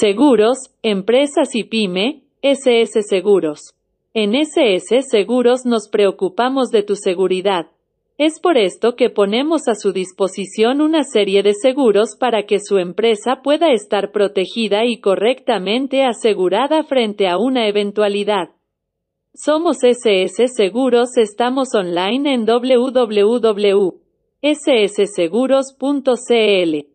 Seguros, empresas y pyme, SS Seguros. En SS Seguros nos preocupamos de tu seguridad. Es por esto que ponemos a su disposición una serie de seguros para que su empresa pueda estar protegida y correctamente asegurada frente a una eventualidad. Somos SS Seguros, estamos online en www.ssseguros.cl.